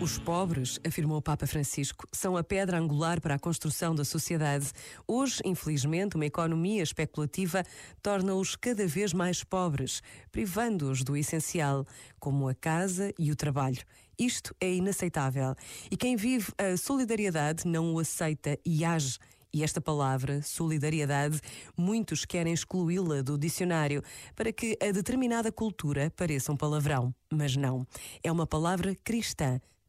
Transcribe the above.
Os pobres, afirmou o Papa Francisco, são a pedra angular para a construção da sociedade. Hoje, infelizmente, uma economia especulativa torna-os cada vez mais pobres, privando-os do essencial, como a casa e o trabalho. Isto é inaceitável. E quem vive a solidariedade não o aceita e age. E esta palavra, solidariedade, muitos querem excluí-la do dicionário para que a determinada cultura pareça um palavrão. Mas não. É uma palavra cristã